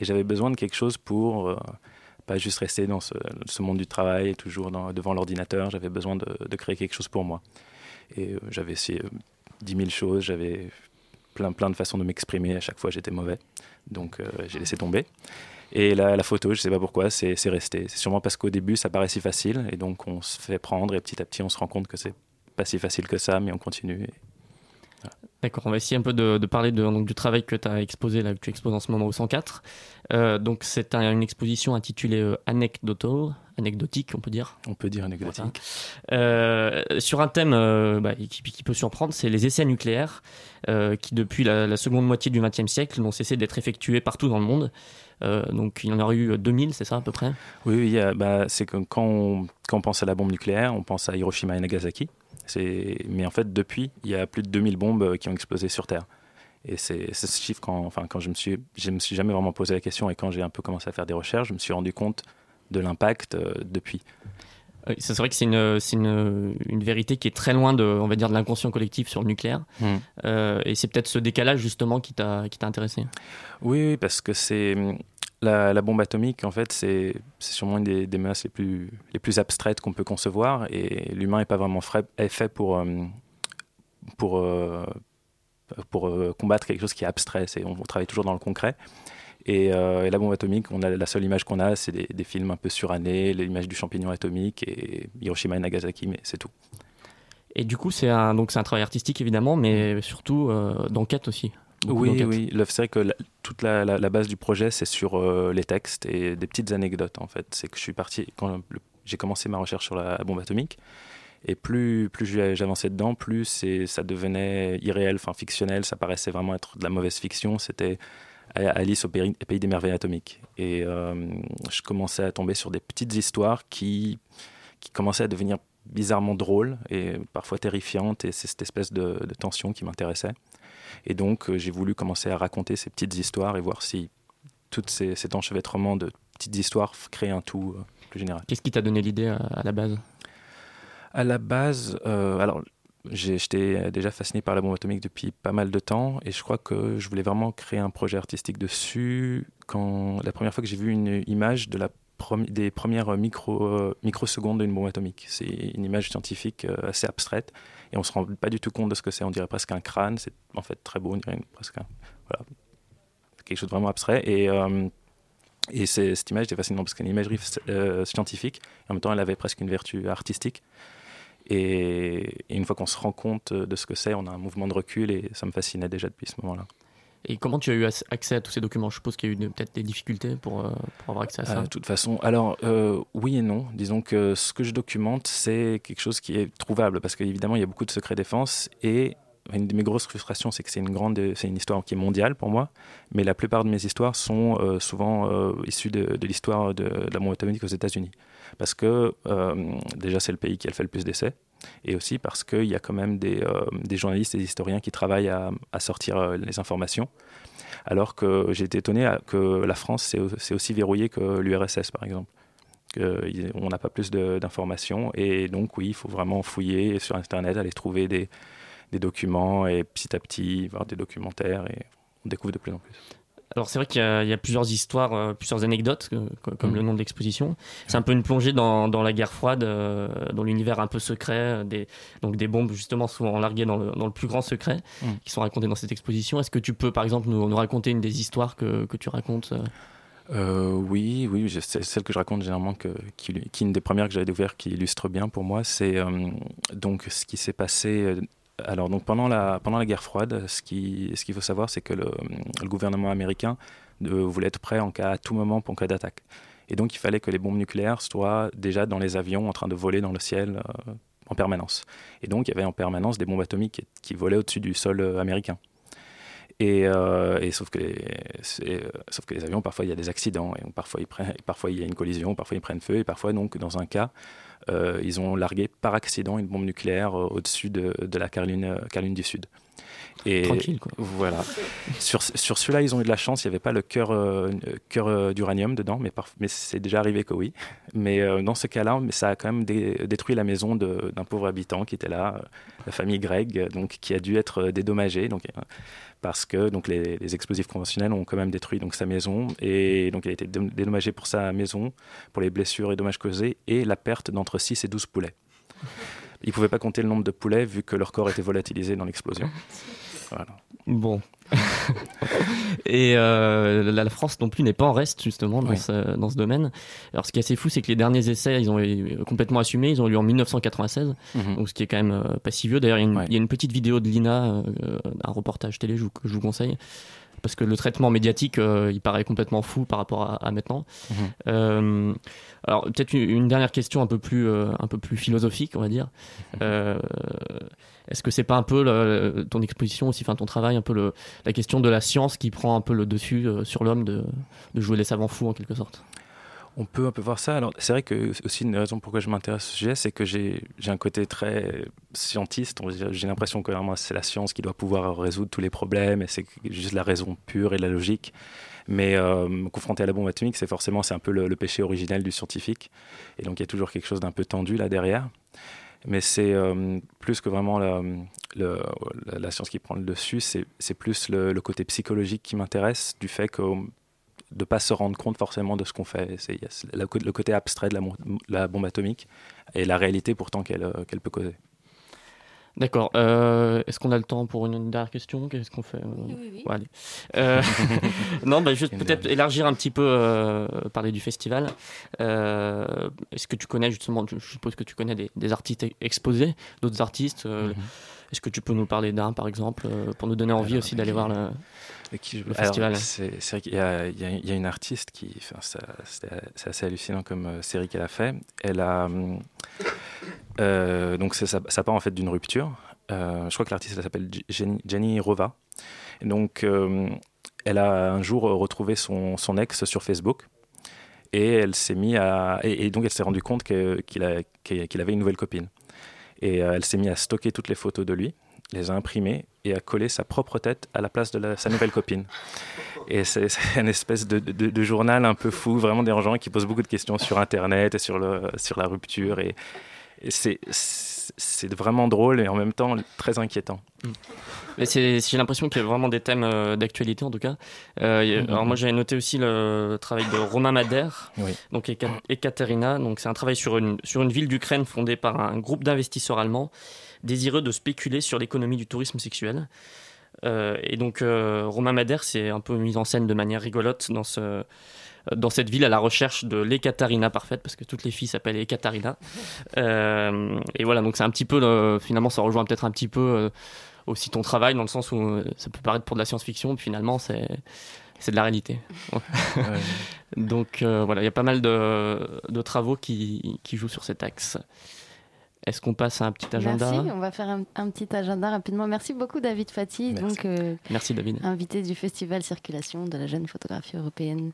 et j'avais besoin de quelque chose pour euh, pas juste rester dans ce, monde du travail, toujours devant l'ordinateur. J'avais besoin de, créer quelque chose pour moi. Et euh, j'avais essayé euh, 10 000 choses, j'avais plein, de façons de m'exprimer. À chaque fois, j'étais mauvais. Donc, euh, j'ai laissé tomber. Et la, la photo, je sais pas pourquoi, c'est resté. C'est sûrement parce qu'au début, ça paraît si facile. Et donc, on se fait prendre. Et petit à petit, on se rend compte que c'est pas si facile que ça, mais on continue. Et D'accord, on va essayer un peu de, de parler de, donc, du travail que tu as exposé, là, que tu exposes en ce moment au 104. Euh, donc, c'est un- une exposition intitulée euh, Anecdotal, anecdotique, on peut dire. On peut dire anecdotique. Euh, sur un thème euh, bah, qui, qui peut surprendre, c'est les essais nucléaires, qui depuis la, la seconde moitié du XXe siècle n'ont cessé d'être effectués partout dans le monde. Donc, il y en aurait eu 2000, c'est ça à peu près? Oui, bah, c'est que quand on, quand on pense à la bombe nucléaire, on pense à Hiroshima et Nagasaki. Mais en fait, depuis, il y a plus de 2000 bombes euh, qui ont explosé sur Terre. Et c'est ce chiffre, quand, enfin, quand je me suis, me suis jamais vraiment posé la question et quand j'ai un peu commencé à faire des recherches, je me suis rendu compte de l'impact euh, depuis. Oui, C'est vrai que c'est une, une, une vérité qui est très loin de, on va dire, de l'inconscient collectif sur le nucléaire. Mm. Euh, et c'est peut-être ce décalage justement qui t'a intéressé. Oui, oui, parce que c'est la, la bombe atomique, en fait, c'est sûrement une des, des menaces les plus, les plus abstraites qu'on peut concevoir. Et l'humain n'est pas vraiment frais- est fait pour, euh, pour, euh, pour euh, combattre quelque chose qui est abstrait. On, on travaille toujours dans le concret. Et, euh, et la bombe atomique, on a, la seule image qu'on a, c'est des, des films un peu surannés, l'image du champignon atomique et Hiroshima et Nagasaki, mais c'est tout. Et du coup, c'est un, donc un travail artistique évidemment, mais surtout euh, d'enquête aussi. Beaucoup Oui, oui. C'est vrai que la- toute la, la- la base du projet, c'est sur euh, les textes et des petites anecdotes, en fait. C'est que je suis parti, quand j'ai commencé ma recherche sur la bombe atomique, et plus, plus j'avançais dedans, plus ça devenait irréel, enfin fictionnel, ça paraissait vraiment être de la mauvaise fiction. C'était Alice au pays, pays des merveilles atomiques. Et euh, je commençais à tomber sur des petites histoires qui, qui commençaient à devenir bizarrement drôles et parfois terrifiantes, et c'est cette espèce de, de tension qui m'intéressait. Et donc, euh, j'ai voulu commencer à raconter ces petites histoires et voir si ces, cet enchevêtrement de petites histoires créent un tout euh, plus général. Qu'est-ce qui t'a donné l'idée à, à la base? À la base, euh, alors j'étais déjà fasciné par la bombe atomique depuis pas mal de temps et je crois que je voulais vraiment créer un projet artistique dessus quand la première fois que j'ai vu une image des premières micro, euh, microsecondes d'une bombe atomique. C'est une image scientifique euh, assez abstraite et on se rend pas du tout compte de ce que c'est. On dirait presque un crâne. C'est en fait très beau. On dirait presque un, voilà, quelque chose de vraiment abstrait et euh, et cette image était fascinante parce qu'elle est une imagerie euh, scientifique et en même temps elle avait presque une vertu artistique. Et, et une fois qu'on se rend compte de ce que c'est, on a un mouvement de recul et ça me fascinait déjà depuis ce moment-là. Et comment tu as eu ac- accès à tous ces documents? Je suppose qu'il y a eu peut-être des difficultés pour, euh, pour avoir accès à ça. Euh, De toute façon, alors euh, oui et non. Disons que ce que je documente, c'est quelque chose qui est trouvable parce qu'évidemment, il y a beaucoup de secrets défense et une de mes grosses frustrations, c'est que c'est une grande, c'est une histoire qui est mondiale pour moi, mais la plupart de mes histoires sont euh, souvent euh, issues de, l'histoire de, de la atomique aux États-Unis, parce que euh, déjà c'est le pays qui a fait le plus d'essais, et aussi parce qu'il y a quand même des, journalistes des historiens qui travaillent à, sortir les informations, alors que j'ai été étonné que la France c'est au- c'est aussi verrouillé que l'URSS par exemple. On n'a pas plus d'informations et donc oui, il faut vraiment fouiller sur Internet, aller trouver des, des documents et petit à petit voir des documentaires et on découvre de plus en plus. Alors c'est vrai qu'il y, a- il y a plusieurs histoires, euh, plusieurs anecdotes, euh, co- comme Mm. le nom de l'exposition. C'est un peu une plongée dans, dans la guerre froide, euh, dans l'univers un peu secret, des, donc des bombes justement souvent larguées dans le, dans le plus grand secret, Mm. qui sont racontées dans cette exposition. Est-ce que tu peux par exemple nous, nous raconter une des histoires que, que tu racontes oui, oui, c'est celle que je raconte généralement, que, qui, qui est une des premières que j'avais découvert, qui illustre bien pour moi, c'est donc ce qui s'est passé. Alors donc pendant la pendant la guerre froide, ce qui ce qu'il faut savoir, c'est que le, le gouvernement américain euh, voulait être prêt en cas à tout moment pour en cas d'attaque. Et donc il fallait que les bombes nucléaires soient déjà dans les avions en train de voler dans le ciel euh, en permanence. Et donc il y avait en permanence des bombes atomiques qui, volaient au-dessus du sol euh, américain. Et, et sauf, que les, sauf que les avions, parfois, il y a des accidents. Et parfois, ils prennent, parfois, il y a une collision, parfois, ils prennent feu. Et parfois, donc, dans un cas, ils ont largué par accident une bombe nucléaire euh, au-dessus de, de la Caroline, euh, Caroline du Sud. Et Tranquille, quoi. Voilà. sur sur celui-là, ils ont eu de la chance. Il n'y avait pas le cœur euh, cœur euh, d'uranium dedans, mais, mais c'est déjà arrivé que oui. Mais euh, dans ce cas-là, ça a quand même dé- détruit la maison d'un pauvre habitant qui était là, euh, la famille Greg, donc qui a dû être dédommagée. Donc parce que donc les, les explosifs conventionnels ont quand même détruit donc sa maison et donc il a été dé- dédommagé pour sa maison, pour les blessures et dommages causés et la perte d'entre 6 et 12 poulets. Ils ne pouvaient pas compter le nombre de poulets vu que leur corps était volatilisé dans l'explosion. Voilà. Bon. Et euh, la, France non plus n'est pas en reste justement dans, Oui. ce, dans ce domaine. Alors ce qui est assez fou, c'est que les derniers essais, ils ont eu- complètement assumé, ils ont eu lieu en 1996, Mhm. donc ce qui est quand même euh, pas si vieux. D'ailleurs, il y, a une- il y a une petite vidéo de Lina, euh, un reportage télé je que je vous conseille. Parce que le traitement médiatique, euh, il paraît complètement fou par rapport à, à maintenant. Mhm. Euh, alors peut-être une, une dernière question un peu plus, euh, un peu plus philosophique, on va dire. Euh, Est-ce que c'est pas un peu le- ton exposition aussi, enfin ton travail, un peu le, la question de la science qui prend un peu le dessus sur l'homme, de, de jouer les savants fous en quelque sorte? On peut un peu voir ça. Alors, c'est vrai que aussi une des raisons pourquoi je m'intéresse au sujet, c'est que j'ai un côté très scientiste. J'ai l'impression que c'est la science qui doit pouvoir résoudre tous les problèmes et c'est juste la raison pure et la logique. Mais euh, confronté à la bombe atomique, c'est forcément c'est un peu le, péché originel du scientifique. Et donc il y a toujours quelque chose d'un peu tendu là derrière. Mais c'est euh, plus que vraiment la, la- science qui prend le dessus, c'est c'est plus le, le côté psychologique qui m'intéresse, du fait que de pas se rendre compte forcément de ce qu'on fait. C'est le, co- le côté abstrait de la, bombe atomique et la réalité pourtant qu'elle euh, qu'elle peut causer. D'accord. Euh, Est-ce qu'on a le temps pour une, dernière question? Qu'est-ce qu'on fait? Oui, oui. bon, allez. Euh, non, bah, juste peut-être élargir un petit peu, euh, parler du festival. Euh, Est-ce que tu connais justement, je suppose que tu connais des, des artistes exposés, d'autres artistes euh, Est-ce que tu peux nous parler d'un, par exemple, euh, pour nous donner envie Alors, aussi d'aller voir le, festival C'est vrai qu'il y, a- y y une artiste qui, enfin, c'est assez hallucinant comme euh, série qu'elle a fait. Elle a euh, donc ça, ça part en fait d'une rupture. Euh, je crois que l'artiste elle s'appelle Jenny, Jenny Rova. Et donc euh, elle a un jour retrouvé son, son ex sur Facebook. Et elle s'est mis à et, et donc elle s'est rendue compte qu'il avait une nouvelle copine. Et euh, elle s'est mise à stocker toutes les photos de lui, les a imprimées et à coller sa propre tête à la place de sa nouvelle copine. Et c'est une espèce de, journal un peu fou, vraiment dérangeant, qui pose beaucoup de questions sur Internet et sur, la rupture. C'est- c'est vraiment drôle et en même temps très inquiétant. J'ai l'impression qu'il y a vraiment des thèmes euh, d'actualité en tout cas. Euh, a- Mhm. Alors moi j'avais noté aussi le travail de Romain Madère, Oui. donc Eka- Ekaterina. Donc c'est un travail sur une sur une ville d'Ukraine fondée par un groupe d'investisseurs allemands désireux de spéculer sur l'économie du tourisme sexuel. Euh, et donc Romain Madère c'est un peu mis en scène de manière rigolote dans ce dans cette ville à la recherche de l'Ekaterina parfaite parce que toutes les filles s'appellent Ekaterina. Euh, et voilà donc c'est un petit peu le- finalement ça rejoint peut-être un petit peu euh, aussi ton travail dans le sens où euh, ça peut paraître pour de la science-fiction, puis finalement c'est c'est de la réalité. Donc euh, voilà, il y a pas mal de, de travaux qui, qui jouent sur cet axe. Est-ce qu'on passe à un petit agenda? Merci, on va faire un, un petit agenda rapidement. Merci beaucoup David Fati, donc euh, Merci David. invité du Festival Circulation de la jeune photographie européenne.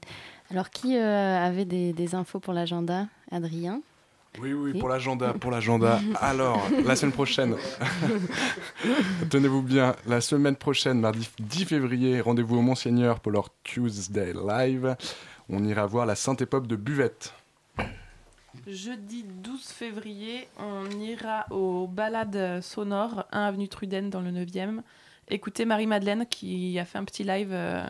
Alors qui euh, avait des, des infos pour l'agenda Adrien? Oui, oui, pour l'agenda, pour l'agenda. Alors, la semaine prochaine, tenez-vous bien, la semaine prochaine, mardi 10 février, rendez-vous au Monseigneur pour leur Tuesday Live. On ira voir la Sainte Époque de Buvette. Jeudi 12 février, on ira au Balades sonores, 1 avenue Truden dans le 9e. Écoutez Marie-Madeleine qui a fait un petit live euh,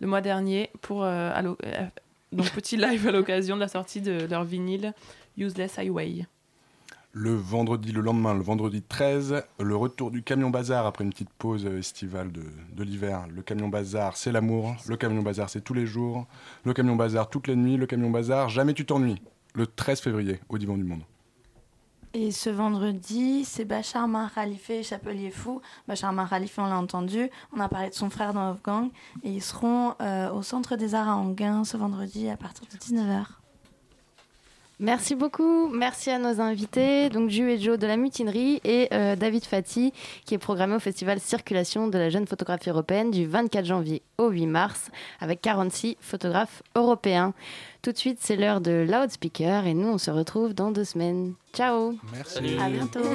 le mois dernier pour euh, euh, donc petit live à l'occasion de la sortie de leur vinyle Useless Highway. Le vendredi, le lendemain, le vendredi 13, le retour du camion bazar après une petite pause estivale de, de l'hiver. Le camion bazar, c'est l'amour. Le camion bazar, c'est tous les jours. Le camion bazar, toutes les nuits. Le camion bazar, jamais tu t'ennuies. Le 13 février, au Divan du Monde. Et ce vendredi, c'est Bachar Khalife, Chapelier Fou. Bachar Khalife, on l'a entendu. On a parlé de son frère dans Wolfgang. Et ils seront euh, au Centre des Arts à Anguin ce vendredi à partir de 19h. Merci beaucoup. Merci à nos invités, donc Ju et Joe de la Mutinerie et euh, David Fati, qui est programmé au Festival Circulation de la jeune photographie européenne du 24 janvier au 8 mars, avec 46 photographes européens. Tout de suite, c'est l'heure de Loudspeaker et nous, on se retrouve dans deux semaines. Ciao. Merci. À bientôt.